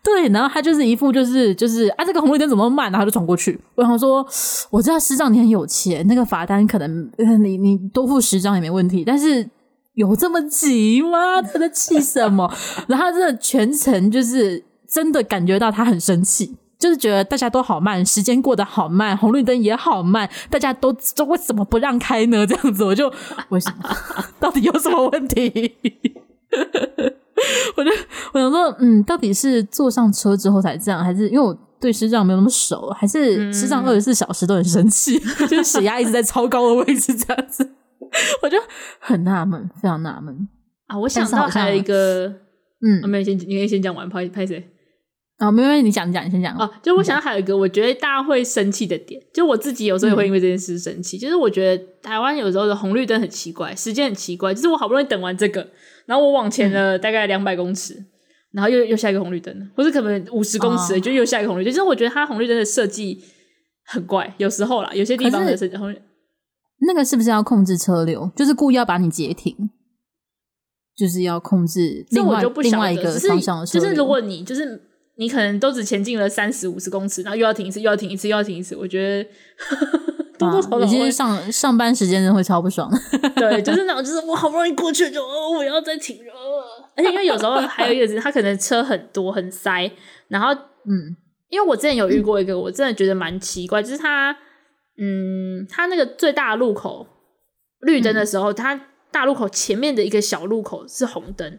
对，然后他就是一副就是就是啊，这个红绿灯怎么慢，然后就闯过去。我想说，我知道师长你很有钱，那个罚单可能你你多付十张也没问题，但是有这么急吗？他在气什么？[LAUGHS] 然后他真的全程就是真的感觉到他很生气。就是觉得大家都好慢，时间过得好慢，红绿灯也好慢，大家都都为什么不让开呢？这样子，我就为什么？[LAUGHS] 到底有什么问题？[LAUGHS] 我就我想说，嗯，到底是坐上车之后才这样，还是因为我对师长没有那么熟，还是师长二十四小时都很生气，嗯、[LAUGHS] 就是血压一直在超高的位置这样子？我就很纳闷，非常纳闷啊！我想到还有一个，嗯，啊、没有先，你可以先讲完，拍拍谁？啊、哦，没关系，你讲，你讲，你先讲。哦，就我想到还有一个，我觉得大家会生气的点，就我自己有时候也会因为这件事生气。嗯、就是我觉得台湾有时候的红绿灯很奇怪，时间很奇怪。就是我好不容易等完这个，然后我往前了大概两百公尺，嗯、然后又又下一个红绿灯，或是可能五十公尺、哦、就又下一个红绿灯。就是我觉得它红绿灯的设计很怪，有时候啦，有些地方的设计红绿。那个是不是要控制车流？就是故意要把你截停，就是要控制另外另外一个方向的车流。就是如果你就是。你可能都只前进了三十五十公尺，然后又要停一次，又要停一次，又要停一次。我觉得多多少少，其实上上班时间真的会超不爽。[LAUGHS] 对，就是那种，[LAUGHS] 就是我好不容易过去就，就哦，我要再停了。而且因为有时候还有一个是，他可能车很多很塞，然后嗯，因为我之前有遇过一个，我真的觉得蛮奇怪，就是他嗯，他那个最大的路口绿灯的时候，他、嗯、大路口前面的一个小路口是红灯，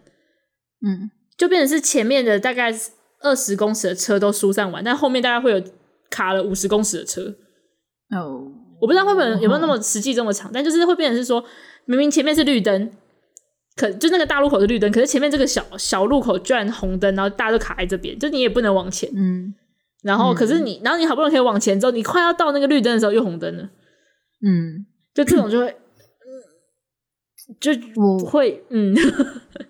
嗯，就变成是前面的大概。二十公尺的车都疏散完，但后面大概会有卡了五十公尺的车。哦，oh, 我不知道会不会有没有那么实际这么长，oh. 但就是会变成是说，明明前面是绿灯，可就那个大路口是绿灯，可是前面这个小小路口居然红灯，然后大家都卡在这边，就你也不能往前。嗯，然后可是你，然后你好不容易可以往前之后，你快要到那个绿灯的时候又红灯了。嗯，就这种就会。就我会，嗯，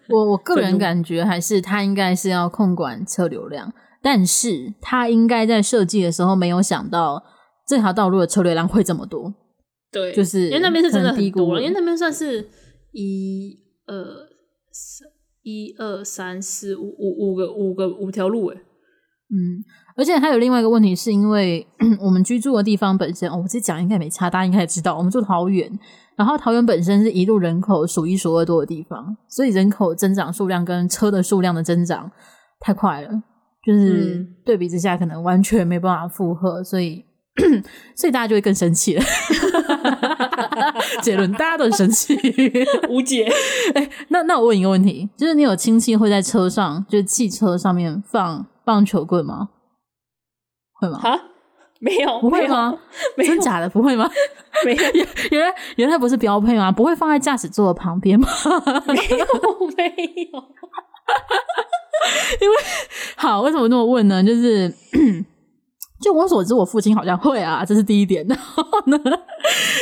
我我个人感觉还是他应该是要控管车流量，但是他应该在设计的时候没有想到这条道路的车流量会这么多。对，就是因为那边是真的很多了，因为那边算是一二三一二三四五五五个五个五条路诶。嗯，而且还有另外一个问题，是因为 [CLEARS THROAT] 我们居住的地方本身，哦，我自己讲应该没差，大家应该也知道，我们住桃园。然后桃园本身是一路人口数一数二多的地方，所以人口增长数量跟车的数量的增长太快了，就是对比之下可能完全没办法负荷，所以 [CLEARS THROAT] 所以大家就会更生气了。[LAUGHS] 结论，大家都很生气，[LAUGHS] 无解。哎，那那我问一个问题，就是你有亲戚会在车上，就是汽车上面放棒球棍吗？会吗？啊？没有，不会吗？[LAUGHS] 真假的不会吗？[LAUGHS] 没有，[LAUGHS] 原来原来不是标配吗？不会放在驾驶座的旁边吗？没有，没有。因为好，为什么那么问呢？就是 [COUGHS] 就我所知，我父亲好像会啊，这是第一点。然后呢，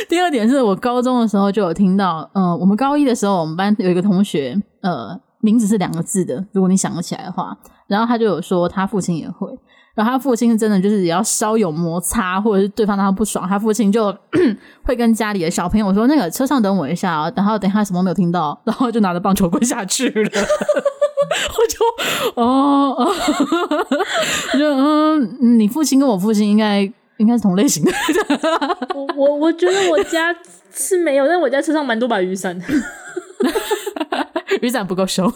第二点是我高中的时候就有听到，呃，我们高一的时候，我们班有一个同学，呃，名字是两个字的，如果你想得起来的话，然后他就有说他父亲也会。然后他父亲是真的，就是也要稍有摩擦，或者是对方让他不爽，他父亲就 [CLEARS THROAT] 会跟家里的小朋友说：“那个车上等我一下，然后等一下什么没有听到，然后就拿着棒球棍下去了。[LAUGHS] ”我就哦哦，我就嗯，你父亲跟我父亲应该应该是同类型的。[LAUGHS] 我我我觉得我家是没有，但我家车上蛮多把雨伞的。[LAUGHS] 雨伞不够凶，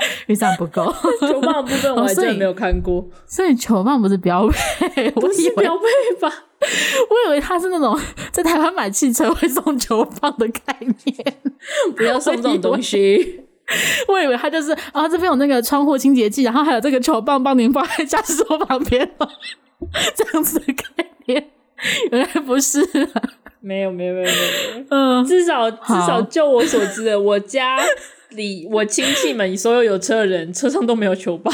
[LAUGHS] 雨伞不够。[LAUGHS] 球棒的部分我还真的没有看过，哦、所以球棒不是标配，不是标配吧？[LAUGHS] 我以为他是那种在台湾买汽车会送球棒的概念，不要送这种东西。我以为他就是啊，这边有那个窗户清洁剂，然后还有这个球棒帮您放在驾驶座旁边，这样子的概念。原来不是、啊，没有没有没有没有，嗯，至少至少就我所知的，我家里我亲戚们所有有车的人车上都没有球棒，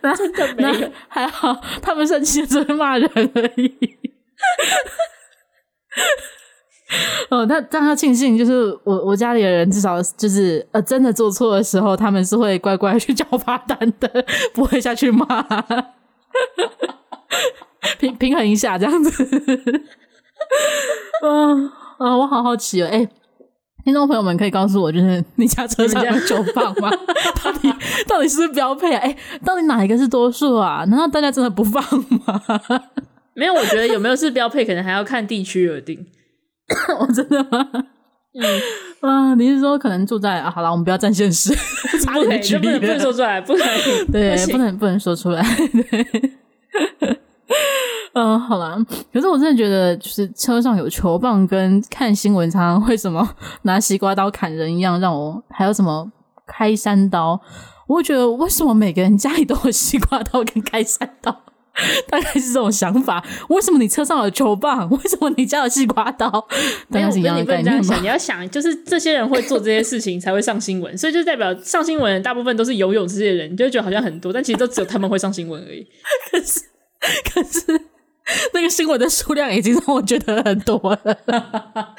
那真的没有，还好他们生气只会骂人而已。[LAUGHS] 哦，那让他庆幸，就是我我家里的人至少就是呃，真的做错的时候，他们是会乖乖去交罚单的，不会下去骂，平平衡一下这样子。嗯 [LAUGHS] 啊，我好好奇哦，哎、欸，听众朋友们可以告诉我，就是 [LAUGHS] 你家车上有球棒吗？[LAUGHS] 到底到底是不是标配啊？哎、欸，到底哪一个是多数啊？难道大家真的不放吗？没有，我觉得有没有是标配，可能还要看地区而定。我 [LAUGHS] 真的吗？嗯啊，你是说可能住在啊？好了，我们不要占现实，不能举例，不能说出来，不可以，对，不，不能不能说出来。对，嗯，好了，可是我真的觉得，就是车上有球棒，跟看新闻常常会什么 [LAUGHS] 拿西瓜刀砍人一样，让我还有什么开山刀，我会觉得为什么每个人家里都有西瓜刀跟开山刀？大概是这种想法。为什么你车上有球棒？为什么你家有西瓜刀？大概是一样的概念吗？你要想，就是这些人会做这些事情才会上新闻，所以就代表上新闻大部分都是游泳这些人，你就觉得好像很多，但其实都只有他们会上新闻而已。[LAUGHS] 可是，可是 [LAUGHS] 那个新闻的数量已经让我觉得很多了。[LAUGHS]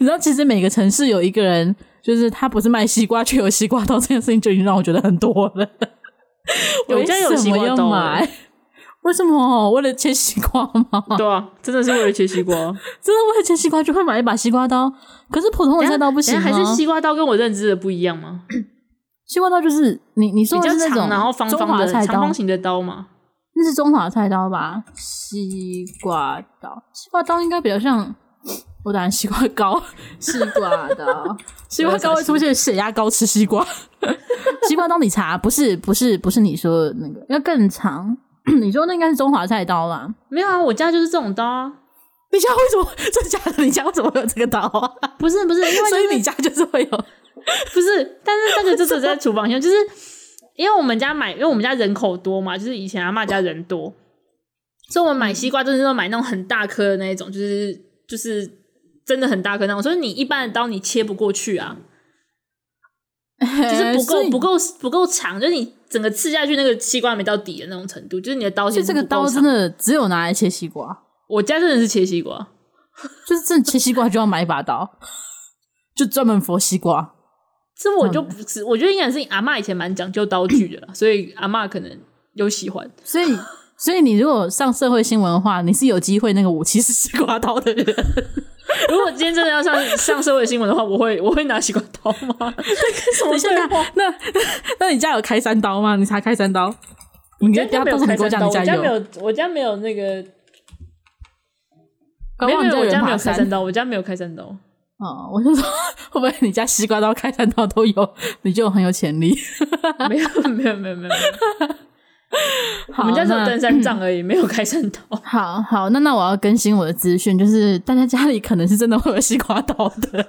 你知道，其实每个城市有一个人，就是他不是卖西瓜却有西瓜刀，这件事情就已经让我觉得很多了。[LAUGHS] 我家有西瓜刀。为什么？为了切西瓜吗？对啊，真的是为了切西瓜，真的为了切西瓜就会买一把西瓜刀。可是普通的菜刀不行吗？还是西瓜刀跟我认知的不一样吗？西瓜刀就是你你说的是那种然后方方的长方形的刀吗？那是中华菜刀吧？西瓜刀，西瓜刀应该比较像我打西瓜糕，西瓜刀，[LAUGHS] 西瓜刀会出现血压高吃西瓜。[LAUGHS] 西瓜刀你查，不是不是不是你说的那个，要更长。[COUGHS] 你说那应该是中华菜刀啦？没有啊，我家就是这种刀啊。你家为什么？[LAUGHS] 真的假的？你家为什么会有这个刀啊？不是不是，因为、就是、所以你家就是会有，不是？但是那个就是在厨房用，就是因为我们家买，因为我们家人口多嘛，就是以前阿嬷家人多，所以我们买西瓜就是说买那种很大颗的那一种，就是就是真的很大颗那种，所以你一般的刀你切不过去啊。[LAUGHS] 就是不够不够不够长，就是你整个刺下去那个西瓜没到底的那种程度，就是你的刀其实这个刀真的只有拿来切西瓜。我家真的是切西瓜，就是真的切西瓜就要买一把刀，[LAUGHS] 就专门佛西瓜。这我就不是，我觉得应该是阿嬷以前蛮讲究刀具的啦，所以阿嬷可能有喜欢。[LAUGHS] 所以，所以你如果上社会新闻的话，你是有机会那个武器是西瓜刀的人。[LAUGHS] 如果今天真的要上上社会新闻的话，我会我会拿西瓜刀吗？[LAUGHS] 什么对话？那那，你家有开山刀吗？你才开山刀？你家没有开山刀？我家没有，我家没有那个。没有，我家没有开山刀。我家没有开山刀。哦，我就说 [LAUGHS] 会不会你家西瓜刀、开山刀都有，你就很有潜力？没有，没有，没有，没有。[LAUGHS] 好，我们家只有登山杖而已，没有开山刀。好好，那那我要更新我的资讯，就是大家家里可能是真的会有西瓜刀的，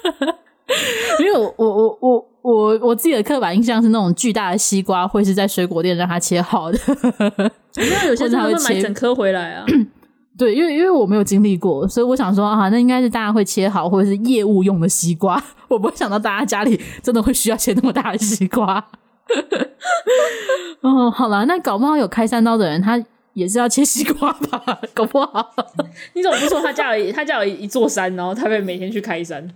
[LAUGHS] 因为我我我我我我自己的刻板印象是那种巨大的西瓜会是在水果店让它切好的，因为有些人会买整颗回来啊。[CLEARS THROAT] 对，因为因为我没有经历过，所以我想说啊，那应该是大家会切好或者是业务用的西瓜，[LAUGHS] 我不会想到大家家里真的会需要切那么大的西瓜。[LAUGHS] 哦，好了，那搞不好有开山刀的人，他也是要切西瓜吧？搞不好，[LAUGHS] 你怎么不说他家有他家有一座山，然后他会每天去开山？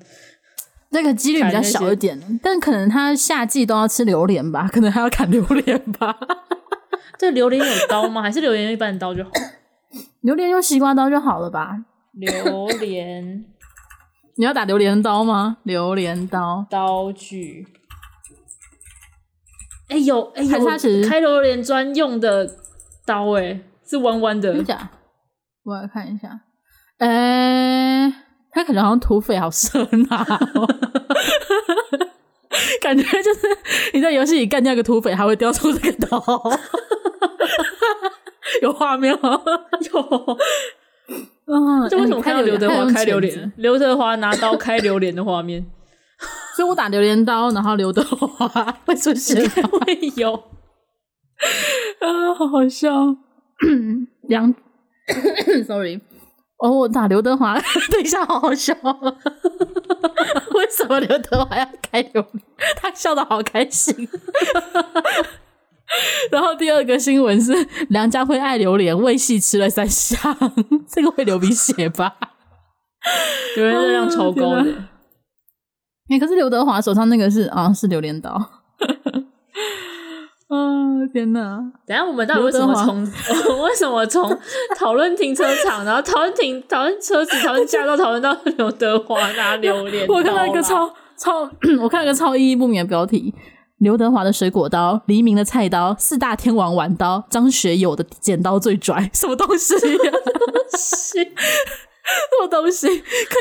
那个几率比较小一点，但可能他夏季都要吃榴莲吧？可能还要砍榴莲吧？这榴莲有刀吗？还是榴莲用一般的刀就好？榴莲用西瓜刀就好了吧？榴莲，[LAUGHS] 你要打榴莲刀吗？榴莲刀刀具。哎、欸、有哎、欸、有，开榴莲专用的刀哎、欸，是弯弯的。真假？我来看一下。哎、欸，他感觉好像土匪好深啊！[LAUGHS] 感觉就是你在游戏里干掉一个土匪，还会掉出这个刀。有画面吗？[LAUGHS] 有。[LAUGHS] 啊！这为什么看到刘德华开榴莲？刘德华拿刀开榴莲的画面。[LAUGHS] 所以我打榴莲刀，然后刘德华会出现，会有啊，好好笑。两，sorry，[COUGHS] 哦，我打刘德华，等一下，好好笑。为什么刘德华要开榴莲？他笑的好开心。[LAUGHS] 然后第二个新闻是梁家辉爱榴莲，喂戏吃了三箱，[LAUGHS] 这个会流鼻血吧？[LAUGHS] 有人热量超高的。欸、可是刘德华手上那个是啊，是榴莲刀。啊天哪！等下我们到底为什么从为什么从讨论停车场，然后讨论停讨论车子，讨论驾照，讨论到刘德华拿榴莲？[CLEARS THROAT] 我看到一个超超，我看到一个超意义不明的标题：刘德华的水果刀，黎明的菜刀，四大天王玩刀，张学友的剪刀最拽，什么东西、啊？[LAUGHS] 什么东西？可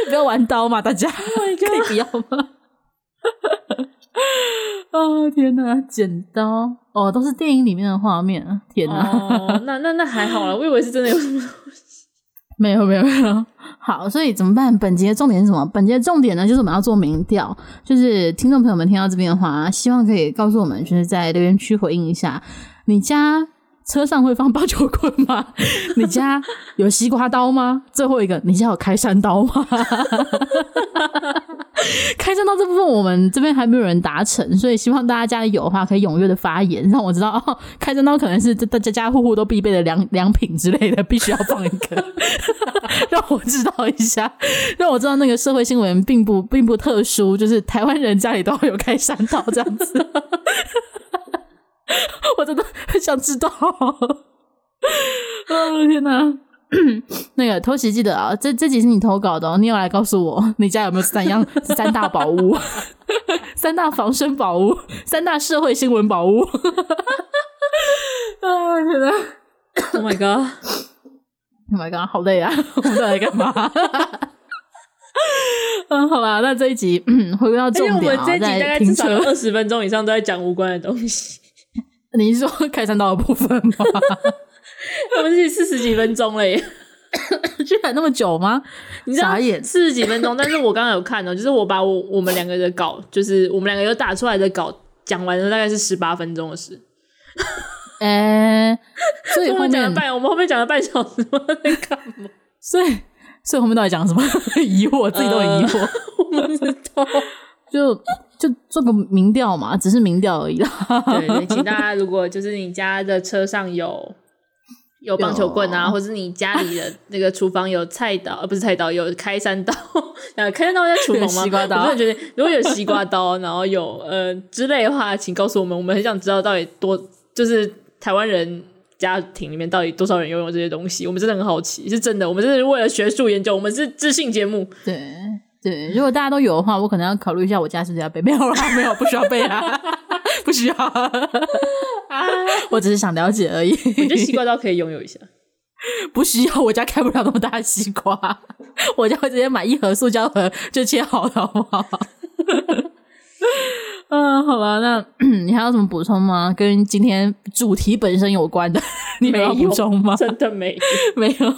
以不要玩刀吗？大家、oh、[LAUGHS] 可以不要吗？[LAUGHS] 哦天哪！剪刀哦，都是电影里面的画面啊！天哪，哦、那那那还好啦，我以为是真的有什么东西。没有没有没有。好，所以怎么办？本节的重点是什么？本节的重点呢，就是我们要做民调，就是听众朋友们听到这边的话，希望可以告诉我们，就是在留言区回应一下，你家车上会放八九棍吗？[LAUGHS] 你家有西瓜刀吗？最后一个，你家有开山刀吗？[LAUGHS] [LAUGHS] 开山刀这部分，我们这边还没有人达成，所以希望大家家里有的话，可以踊跃的发言，让我知道 [LAUGHS] 哦。开山刀可能是大家家户户都必备的良良品之类的，必须要放一个，[LAUGHS] 让我知道一下，让我知道那个社会新闻并不并不特殊，就是台湾人家里都有开山刀这样子。我真的很想知道。哦天哪！[CLEARS THROAT] 那个偷袭记得啊，这这集是你投稿的哦，你有来告诉我，你家有没有三样三大宝物？[LAUGHS] 三大防身宝物，三大社会新闻宝物。[LAUGHS] 啊天哪！Oh my god！Oh my god！好累啊，我们在干嘛？[LAUGHS] 嗯，好吧，那这一集嗯，回归到重点啊，我们这一集大概至少二十分钟以上都在讲无关的东西。你是说开山刀的部分吗？[LAUGHS] 我们是四十几分钟了耶，[COUGHS] 居然那么久吗？你知道四十几分钟，但是我刚刚有看哦，就是我把我我们两个的稿，就是我们两个有打出来的稿讲完了，大概是十八分钟的事。哎、欸，所以后面讲了半，我们后面讲了半小时吗？在干嘛？[LAUGHS] 所以所以后面到底讲什么？[LAUGHS] 疑惑，自己都很疑惑。呃、我不知道，就就做个民调嘛，只是民调而已啦。对对，请大家如果就是你家的车上有。有棒球棍啊，或者是你家里的那个厨房有菜刀，呃，不是菜刀，有开山刀。[LAUGHS] 啊，开山刀在厨房吗？西瓜刀。我真的觉得，如果有西瓜刀，然后有呃之类的话，请告诉我们，我们很想知道到底多，就是台湾人家庭里面到底多少人拥有这些东西，我们真的很好奇，是真的，我们真的是为了学术研究，我们是自信节目。对对，如果大家都有的话，我可能要考虑一下，我家是不是要背？没有啦，没有，不需要背啊。[LAUGHS] 不需要，[LAUGHS] 我只是想了解而已。我觉得西瓜刀可以拥有一下，[LAUGHS] 不需要。我家开不了那么大的西瓜，我家会直接买一盒塑胶盒就切好了，好不好？嗯，好吧，那 [CLEARS THROAT] 你还有什么补充吗？跟今天主题本身有关的，你没有补充吗？真的没有，没有。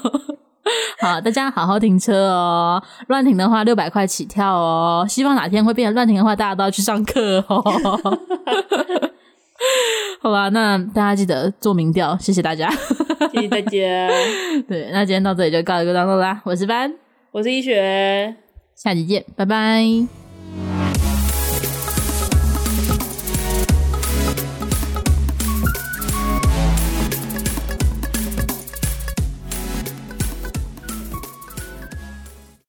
[LAUGHS] 好，大家好好停车哦。乱停的话，六百块起跳哦。希望哪天会变成乱停的话，大家都要去上课哦。[LAUGHS] 好吧，那大家记得做民调，谢谢大家，[LAUGHS] 谢谢大家。对，那今天到这里就告一个段落啦。我是班，我是医学，下集见，拜拜。